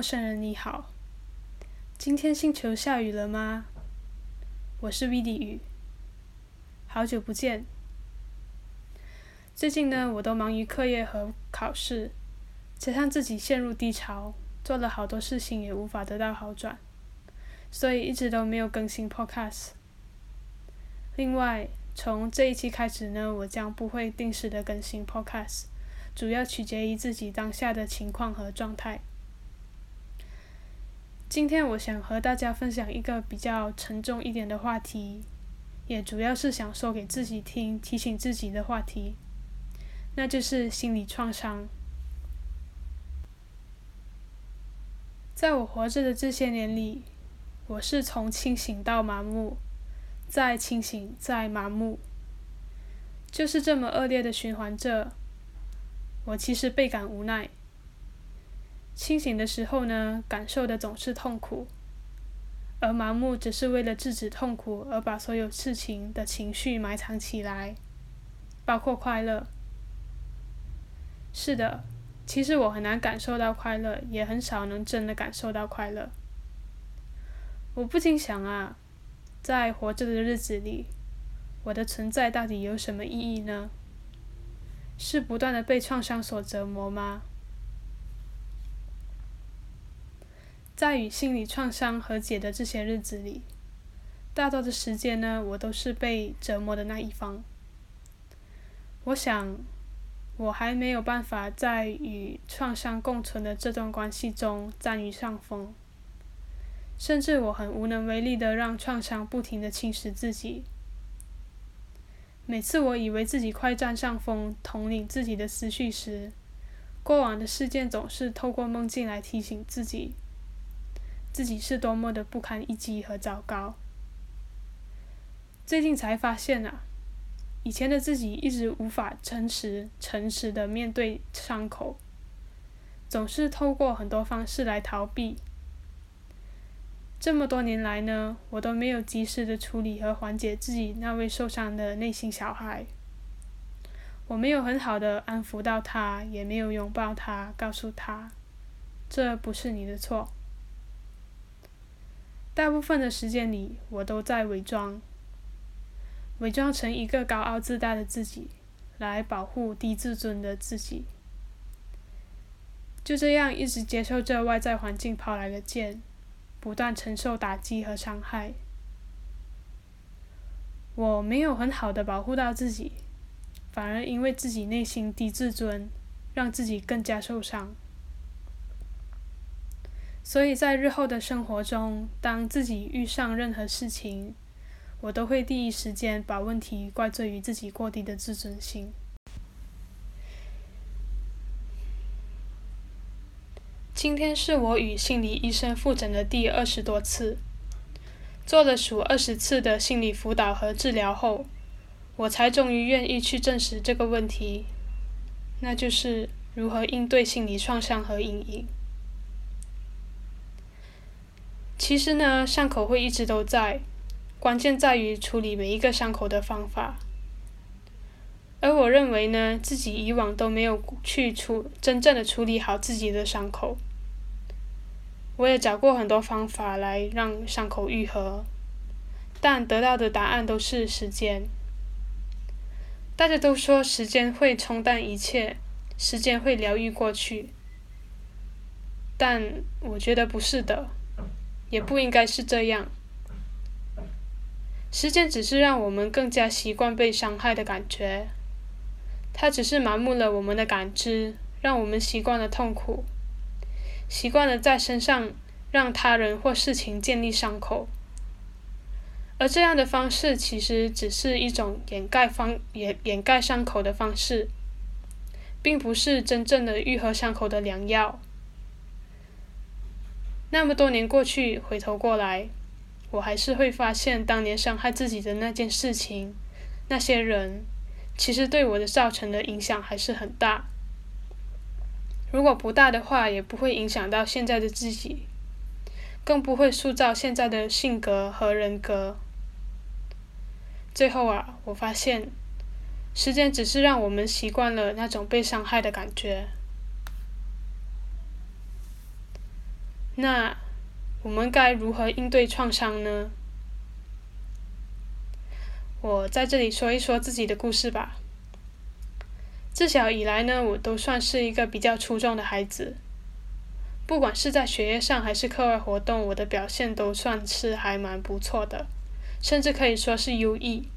陌生人你好，今天星球下雨了吗？我是 V D 雨，好久不见。最近呢，我都忙于课业和考试，加上自己陷入低潮，做了好多事情也无法得到好转，所以一直都没有更新 Podcast。另外，从这一期开始呢，我将不会定时的更新 Podcast。主要取决于自己当下的情况和状态。今天我想和大家分享一个比较沉重一点的话题，也主要是想说给自己听、提醒自己的话题，那就是心理创伤。在我活着的这些年里，我是从清醒到麻木，再清醒再麻木，就是这么恶劣的循环着。我其实倍感无奈。清醒的时候呢，感受的总是痛苦；而盲目只是为了制止痛苦，而把所有事情的情绪埋藏起来，包括快乐。是的，其实我很难感受到快乐，也很少能真的感受到快乐。我不禁想啊，在活着的日子里，我的存在到底有什么意义呢？是不断的被创伤所折磨吗？在与心理创伤和解的这些日子里，大多的时间呢，我都是被折磨的那一方。我想，我还没有办法在与创伤共存的这段关系中占于上风，甚至我很无能为力的让创伤不停的侵蚀自己。每次我以为自己快占上风、统领自己的思绪时，过往的事件总是透过梦境来提醒自己，自己是多么的不堪一击和糟糕。最近才发现啊，以前的自己一直无法诚实、诚实的面对伤口，总是透过很多方式来逃避。这么多年来呢，我都没有及时的处理和缓解自己那位受伤的内心小孩。我没有很好的安抚到他，也没有拥抱他，告诉他，这不是你的错。大部分的时间里，我都在伪装，伪装成一个高傲自大的自己，来保护低自尊的自己。就这样，一直接受着外在环境抛来的剑。不断承受打击和伤害，我没有很好的保护到自己，反而因为自己内心低自尊，让自己更加受伤。所以在日后的生活中，当自己遇上任何事情，我都会第一时间把问题怪罪于自己过低的自尊心。今天是我与心理医生复诊的第二十多次，做了数二十次的心理辅导和治疗后，我才终于愿意去证实这个问题，那就是如何应对心理创伤和阴影。其实呢，伤口会一直都在，关键在于处理每一个伤口的方法。而我认为呢，自己以往都没有去处真正的处理好自己的伤口。我也找过很多方法来让伤口愈合，但得到的答案都是时间。大家都说时间会冲淡一切，时间会疗愈过去，但我觉得不是的，也不应该是这样。时间只是让我们更加习惯被伤害的感觉，它只是麻木了我们的感知，让我们习惯了痛苦。习惯了在身上让他人或事情建立伤口，而这样的方式其实只是一种掩盖方掩掩盖伤口的方式，并不是真正的愈合伤口的良药。那么多年过去，回头过来，我还是会发现当年伤害自己的那件事情，那些人，其实对我的造成的影响还是很大。如果不大的话，也不会影响到现在的自己，更不会塑造现在的性格和人格。最后啊，我发现，时间只是让我们习惯了那种被伤害的感觉。那我们该如何应对创伤呢？我在这里说一说自己的故事吧。自小以来呢，我都算是一个比较出众的孩子，不管是在学业上还是课外活动，我的表现都算是还蛮不错的，甚至可以说是优异。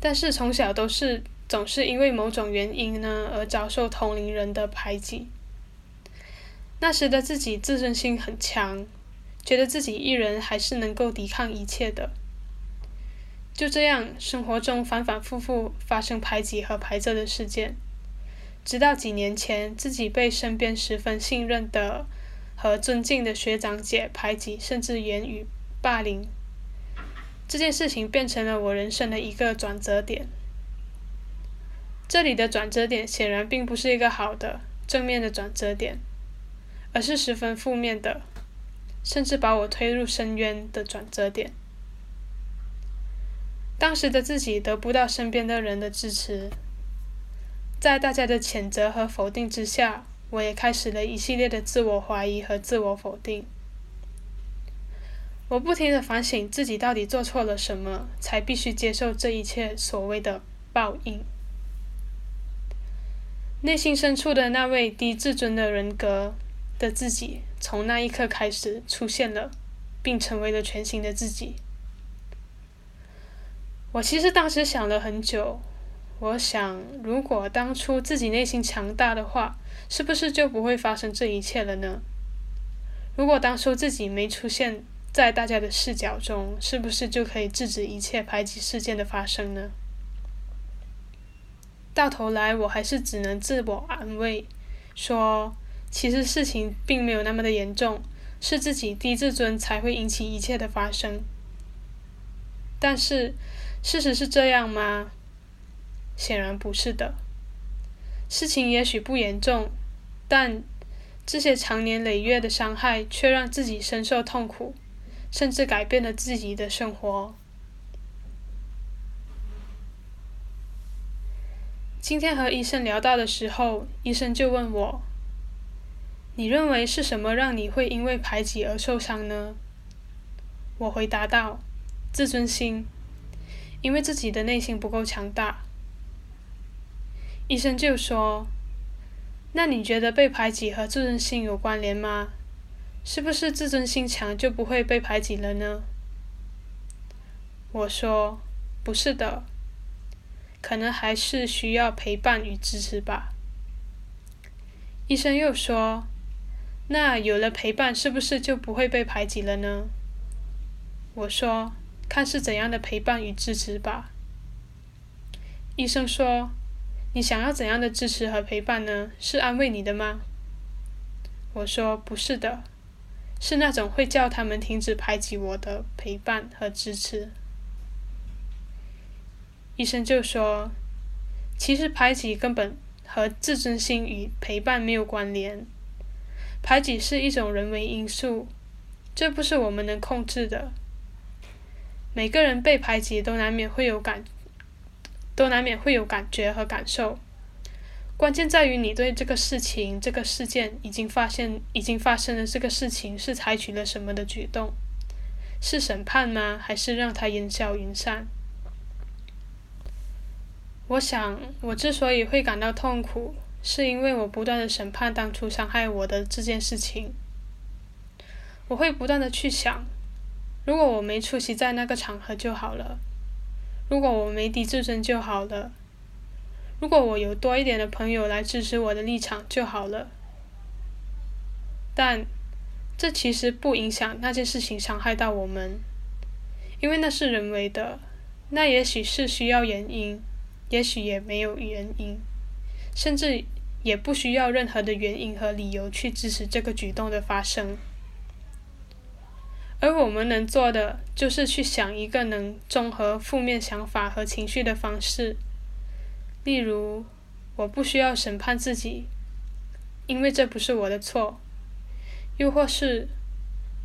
但是从小都是总是因为某种原因呢而遭受同龄人的排挤。那时的自己自尊心很强，觉得自己一人还是能够抵抗一切的。就这样，生活中反反复复发生排挤和排斥的事件，直到几年前，自己被身边十分信任的和尊敬的学长姐排挤，甚至言语霸凌。这件事情变成了我人生的一个转折点。这里的转折点显然并不是一个好的、正面的转折点，而是十分负面的，甚至把我推入深渊的转折点。当时的自己得不到身边的人的支持，在大家的谴责和否定之下，我也开始了一系列的自我怀疑和自我否定。我不停的反省自己到底做错了什么，才必须接受这一切所谓的报应。内心深处的那位低自尊的人格的自己，从那一刻开始出现了，并成为了全新的自己。我其实当时想了很久，我想，如果当初自己内心强大的话，是不是就不会发生这一切了呢？如果当初自己没出现。在大家的视角中，是不是就可以制止一切排挤事件的发生呢？到头来，我还是只能自我安慰，说其实事情并没有那么的严重，是自己低自尊才会引起一切的发生。但是，事实是这样吗？显然不是的。事情也许不严重，但这些长年累月的伤害却让自己深受痛苦。甚至改变了自己的生活。今天和医生聊到的时候，医生就问我：“你认为是什么让你会因为排挤而受伤呢？”我回答道：“自尊心，因为自己的内心不够强大。”医生就说：“那你觉得被排挤和自尊心有关联吗？”是不是自尊心强就不会被排挤了呢？我说，不是的，可能还是需要陪伴与支持吧。医生又说，那有了陪伴，是不是就不会被排挤了呢？我说，看是怎样的陪伴与支持吧。医生说，你想要怎样的支持和陪伴呢？是安慰你的吗？我说，不是的。是那种会叫他们停止排挤我的陪伴和支持。医生就说：“其实排挤根本和自尊心与陪伴没有关联，排挤是一种人为因素，这不是我们能控制的。每个人被排挤都难免会有感，都难免会有感觉和感受。”关键在于你对这个事情、这个事件已经发现、已经发生的这个事情是采取了什么的举动？是审判吗？还是让它烟消云散？我想，我之所以会感到痛苦，是因为我不断的审判当初伤害我的这件事情。我会不断的去想，如果我没出席在那个场合就好了，如果我没抵自尊就好了。如果我有多一点的朋友来支持我的立场就好了，但这其实不影响那件事情伤害到我们，因为那是人为的，那也许是需要原因，也许也没有原因，甚至也不需要任何的原因和理由去支持这个举动的发生，而我们能做的就是去想一个能综合负面想法和情绪的方式。例如，我不需要审判自己，因为这不是我的错；又或是，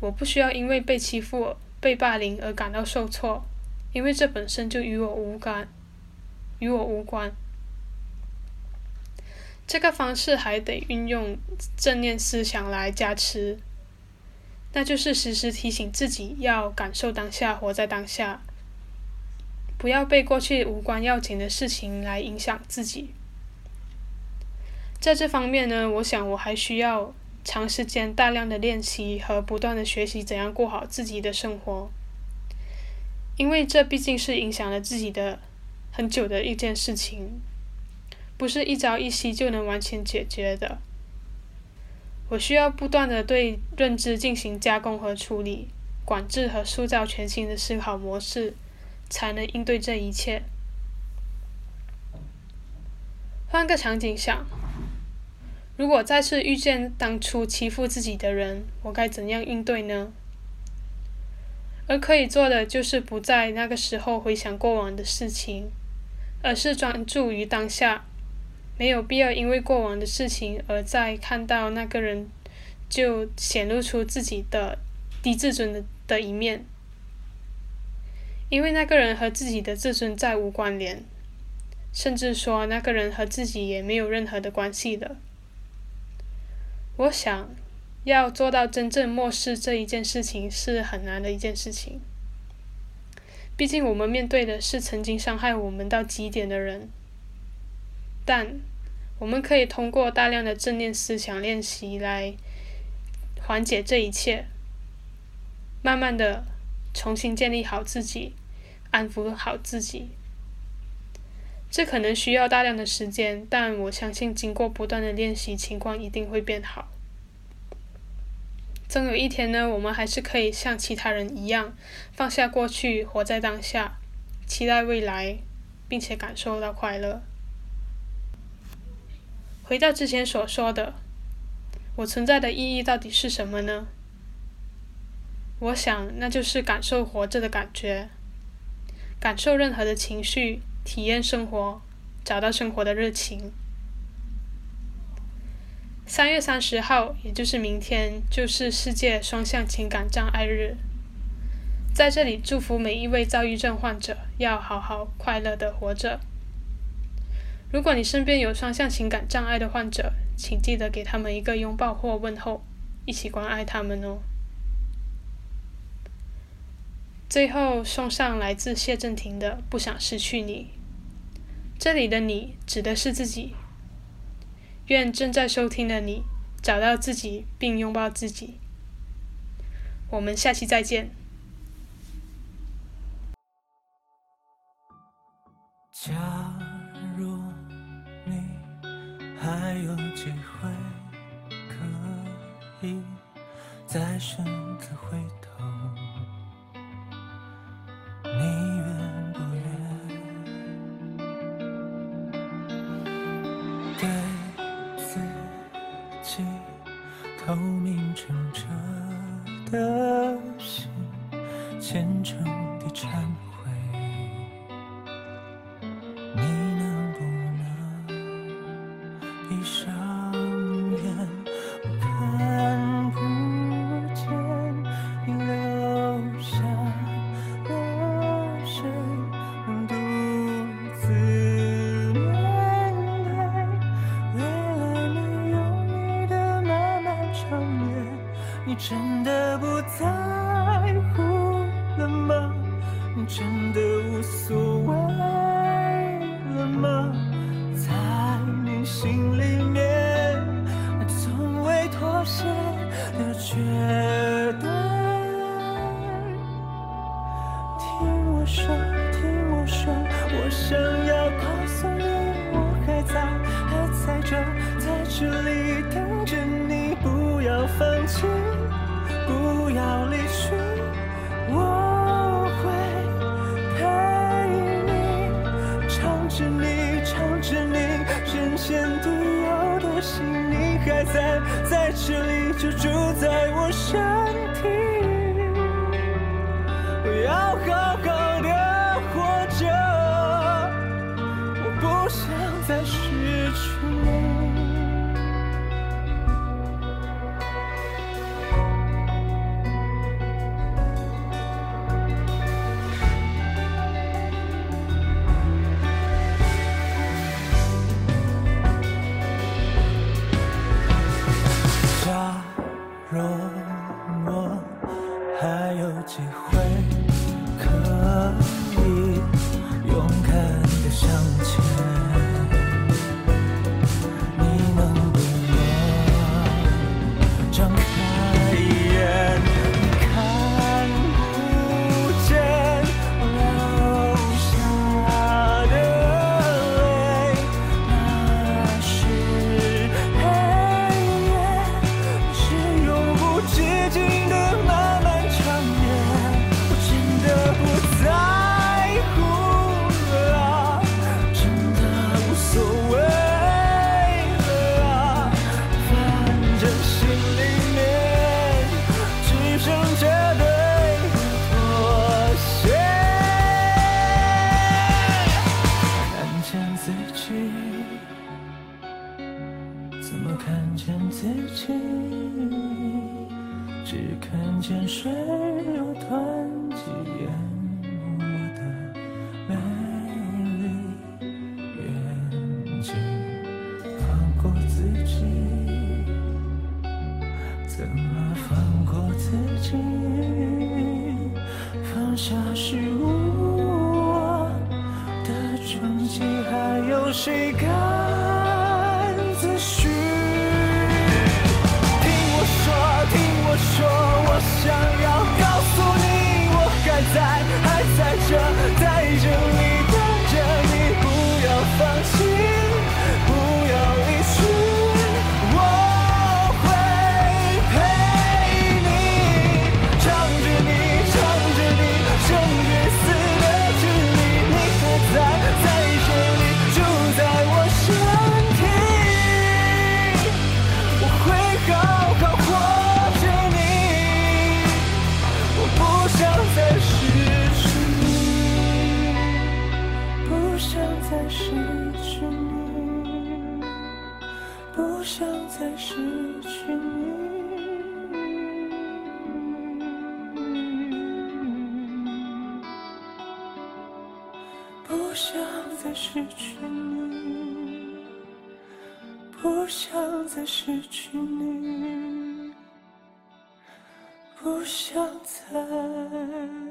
我不需要因为被欺负、被霸凌而感到受挫，因为这本身就与我无关，与我无关。这个方式还得运用正念思想来加持，那就是时时提醒自己要感受当下，活在当下，不要被过去无关要紧的事情来影响自己。在这方面呢，我想我还需要长时间大量的练习和不断的学习怎样过好自己的生活，因为这毕竟是影响了自己的很久的一件事情。不是一朝一夕就能完全解决的。我需要不断的对认知进行加工和处理、管制和塑造全新的思考模式，才能应对这一切。换个场景想，如果再次遇见当初欺负自己的人，我该怎样应对呢？而可以做的就是不在那个时候回想过往的事情，而是专注于当下。没有必要因为过往的事情而再看到那个人，就显露出自己的低自尊的的一面，因为那个人和自己的自尊再无关联，甚至说那个人和自己也没有任何的关系的。我想要做到真正漠视这一件事情是很难的一件事情，毕竟我们面对的是曾经伤害我们到极点的人。但我们可以通过大量的正念思想练习来缓解这一切，慢慢的重新建立好自己，安抚好自己。这可能需要大量的时间，但我相信经过不断的练习，情况一定会变好。总有一天呢，我们还是可以像其他人一样，放下过去，活在当下，期待未来，并且感受到快乐。回到之前所说的，我存在的意义到底是什么呢？我想，那就是感受活着的感觉，感受任何的情绪，体验生活，找到生活的热情。三月三十号，也就是明天，就是世界双向情感障碍日。在这里，祝福每一位躁郁症患者，要好好快乐的活着。如果你身边有双向情感障碍的患者，请记得给他们一个拥抱或问候，一起关爱他们哦。最后送上来自谢震廷的《不想失去你》，这里的你指的是自己。愿正在收听的你找到自己并拥抱自己。我们下期再见。还有机会可以再深刻回头，你愿不愿对自己透明澄澈的心，虔诚地忏悔。无所谓了吗？在你心里人间独有的心，你还在，在这里就住在我身体，我要消失无望的传奇还有谁看再失去你。不想再失去你，不想再失去你，不想再。